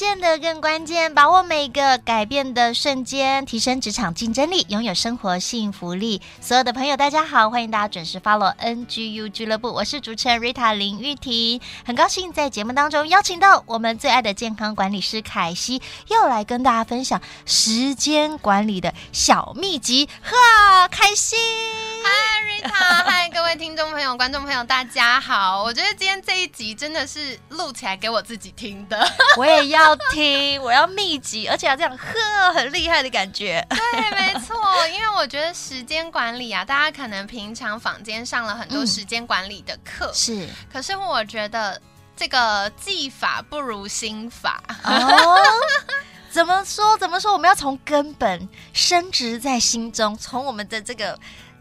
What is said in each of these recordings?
变得更关键，把握每个改变的瞬间，提升职场竞争力，拥有生活幸福力。所有的朋友，大家好，欢迎大家准时 follow NGU 俱乐部，我是主持人 Rita 林玉婷，很高兴在节目当中邀请到我们最爱的健康管理师凯西，又来跟大家分享时间管理的小秘籍。哈，凯西，嗨，Rita，嗨，各位听众朋友、观众朋友，大家好。我觉得今天这一集真的是录起来给我自己听的，我也要。听，我要密集，而且要这样呵，很厉害的感觉。对，没错，因为我觉得时间管理啊，大家可能平常坊间上了很多时间管理的课，嗯、是。可是我觉得这个技法不如心法。哦，怎么说？怎么说？我们要从根本深植在心中，从我们的这个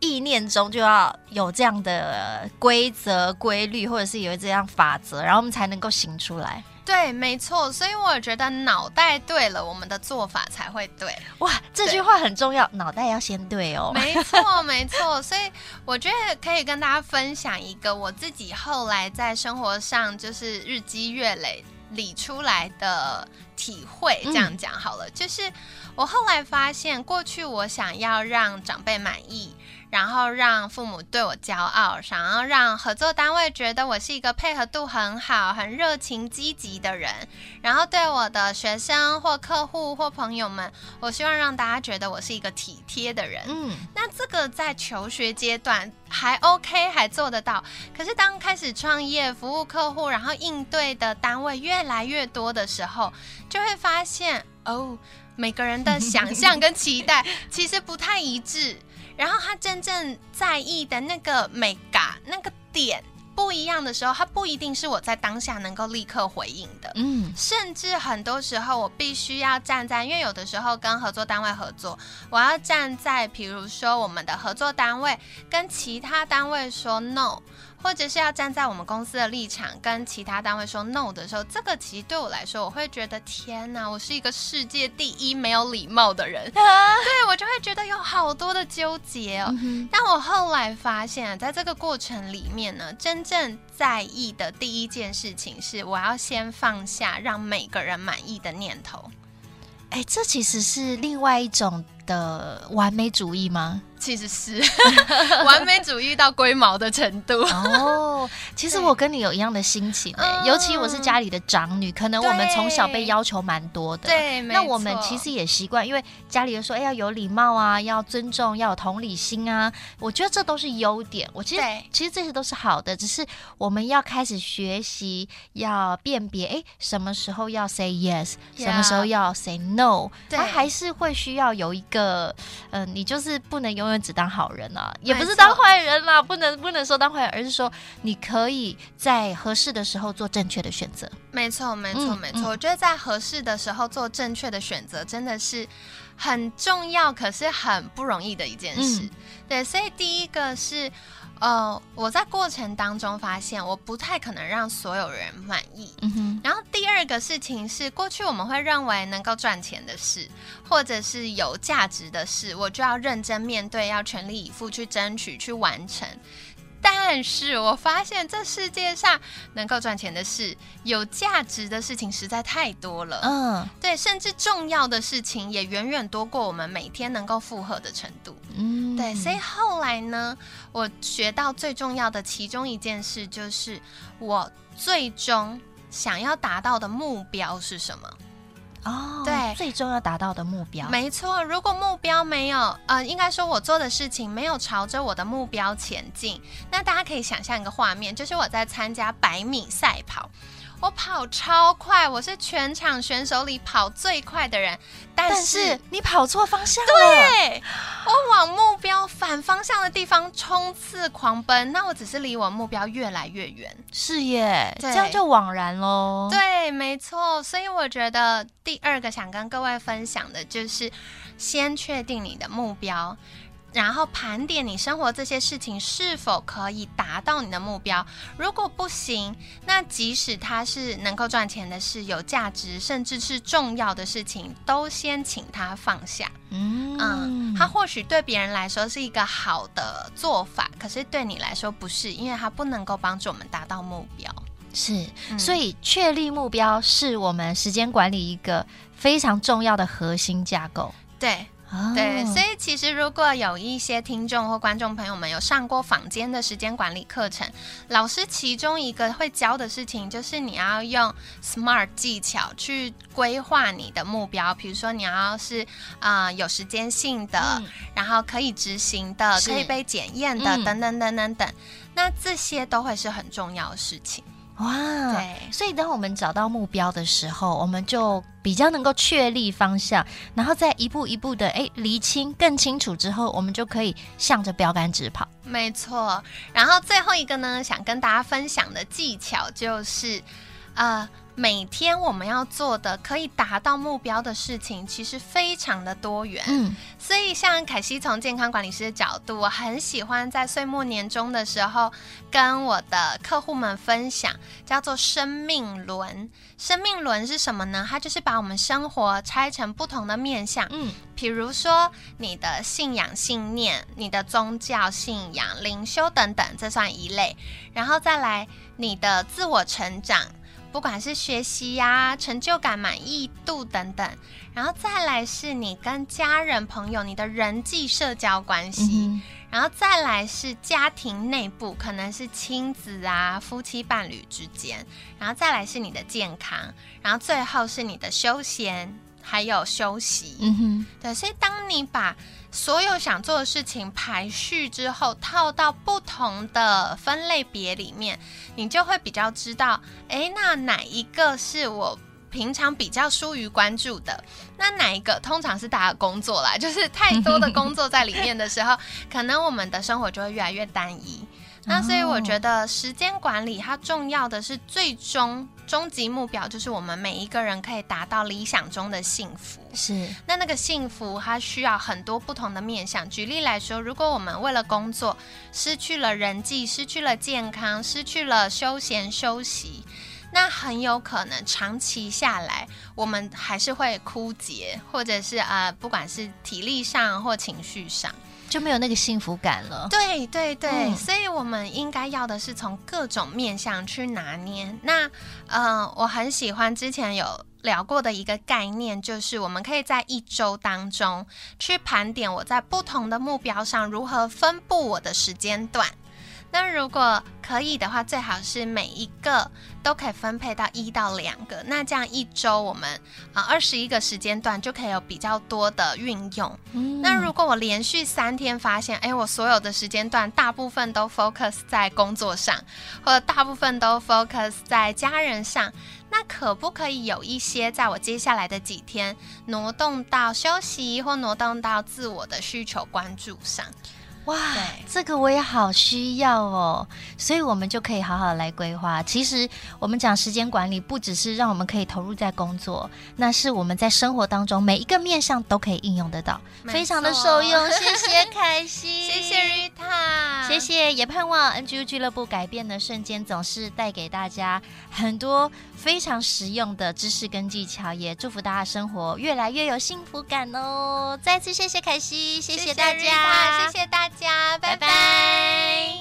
意念中就要有这样的规则、规律，或者是有这样法则，然后我们才能够行出来。对，没错，所以我觉得脑袋对了，我们的做法才会对。哇，这句话很重要，脑袋要先对哦。没错，没错，所以我觉得可以跟大家分享一个我自己后来在生活上就是日积月累理出来的体会。这样讲好了，嗯、就是我后来发现，过去我想要让长辈满意。然后让父母对我骄傲，想要让合作单位觉得我是一个配合度很好、很热情积极的人。然后对我的学生或客户或朋友们，我希望让大家觉得我是一个体贴的人。嗯，那这个在求学阶段还 OK，还做得到。可是当开始创业、服务客户，然后应对的单位越来越多的时候，就会发现哦，每个人的想象跟期待其实不太一致。然后他真正在意的那个美感、那个点不一样的时候，他不一定是我在当下能够立刻回应的。嗯，甚至很多时候我必须要站在，因为有的时候跟合作单位合作，我要站在，比如说我们的合作单位跟其他单位说 no。或者是要站在我们公司的立场跟其他单位说 no 的时候，这个其实对我来说，我会觉得天哪，我是一个世界第一没有礼貌的人，啊、对，我就会觉得有好多的纠结哦。嗯、但我后来发现，在这个过程里面呢，真正在意的第一件事情是，我要先放下让每个人满意的念头。哎，这其实是另外一种的完美主义吗？其实是 完美主义到龟毛的程度哦。其实我跟你有一样的心情哎、欸，尤其我是家里的长女，可能我们从小被要求蛮多的。对，那我们其实也习惯，因为家里人说，哎，要有礼貌啊，要尊重，要有同理心啊。我觉得这都是优点。我其实其实这些都是好的，只是我们要开始学习，要辨别，哎，什么时候要 say yes，Yeah 什么时候要 say no。对，他还是会需要有一个，嗯、呃，你就是不能永远只当好人啊，也不是当坏人啦。不能不能说当坏人，而是说你可以在合适的时候做正确的选择。没错，没错，没错。嗯、我觉得在合适的时候做正确的选择，真的是很重要，可是很不容易的一件事。嗯、对，所以第一个是。呃，我在过程当中发现，我不太可能让所有人满意。嗯哼。然后第二个事情是，过去我们会认为能够赚钱的事，或者是有价值的事，我就要认真面对，要全力以赴去争取、去完成。但是我发现这世界上能够赚钱的事、有价值的事情实在太多了。嗯，对，甚至重要的事情也远远多过我们每天能够负荷的程度。嗯，对，所以后来呢，我学到最重要的其中一件事就是，我最终想要达到的目标是什么？哦，对，对，最终要达到的目标。没错，如果目标没有，呃，应该说我做的事情没有朝着我的目标前进，那大家可以想象一个画面，就是我在参加百米赛跑。我跑超快，我是全场选手里跑最快的人，但是，你跑错方向了。对，我往目标反方向的地方冲刺狂奔，那我只是离我目标越来越远。是耶，这样就枉然喽。对，没错。所以我觉得第二个想跟各位分享的就是，先确定你的目标。然后盘点你生活这些事情是否可以达到你的目标，如果不行，那即使它是能够赚钱的事、有价值，甚至是重要的事情，都先请他放下。嗯，嗯，它或许对别人来说是一个好的做法，可是对你来说不是，因为它不能够帮助我们达到目标。是，所以确立目标是我们时间管理一个非常重要的核心架构。对。对，所以其实如果有一些听众或观众朋友们有上过坊间的时间管理课程，老师其中一个会教的事情就是你要用 SMART 技巧去规划你的目标，比如说你要是啊、呃、有时间性的，嗯、然后可以执行的，可以被检验的，嗯、等等等等等，那这些都会是很重要的事情。哇，对，所以当我们找到目标的时候，我们就比较能够确立方向，然后再一步一步的哎厘清更清楚之后，我们就可以向着标杆直跑。没错，然后最后一个呢，想跟大家分享的技巧就是，呃。每天我们要做的可以达到目标的事情，其实非常的多元。嗯，所以像凯西从健康管理师的角度，我很喜欢在岁末年终的时候跟我的客户们分享，叫做生命轮。生命轮是什么呢？它就是把我们生活拆成不同的面向。嗯，比如说你的信仰信念、你的宗教信仰、灵修等等，这算一类。然后再来你的自我成长。不管是学习呀、啊、成就感、满意度等等，然后再来是你跟家人、朋友、你的人际社交关系，嗯、然后再来是家庭内部，可能是亲子啊、夫妻伴侣之间，然后再来是你的健康，然后最后是你的休闲还有休息。嗯哼，对，所以当你把所有想做的事情排序之后，套到不同的分类别里面，你就会比较知道，诶，那哪一个是我平常比较疏于关注的？那哪一个通常是大家工作啦，就是太多的工作在里面的时候，可能我们的生活就会越来越单一。那所以我觉得时间管理它重要的是最终终极目标，就是我们每一个人可以达到理想中的幸福。是，那那个幸福它需要很多不同的面向。举例来说，如果我们为了工作失去了人际，失去了健康，失去了休闲休息，那很有可能长期下来，我们还是会枯竭，或者是呃，不管是体力上或情绪上。就没有那个幸福感了。对对对，嗯、所以我们应该要的是从各种面向去拿捏。那，嗯、呃，我很喜欢之前有聊过的一个概念，就是我们可以在一周当中去盘点我在不同的目标上如何分布我的时间段。那如果可以的话，最好是每一个都可以分配到一到两个。那这样一周我们啊二十一个时间段就可以有比较多的运用。嗯、那如果我连续三天发现，哎，我所有的时间段大部分都 focus 在工作上，或者大部分都 focus 在家人上，那可不可以有一些在我接下来的几天挪动到休息，或挪动到自我的需求关注上？哇，这个我也好需要哦，所以我们就可以好好来规划。其实我们讲时间管理，不只是让我们可以投入在工作，那是我们在生活当中每一个面向都可以应用得到，非常的受用。谢谢凯西，谢谢 Rita，谢谢。也盼望 NGU 俱乐部改变的瞬间总是带给大家很多非常实用的知识跟技巧，也祝福大家生活越来越有幸福感哦。再次谢谢凯西，谢谢大家，谢谢。大家拜拜。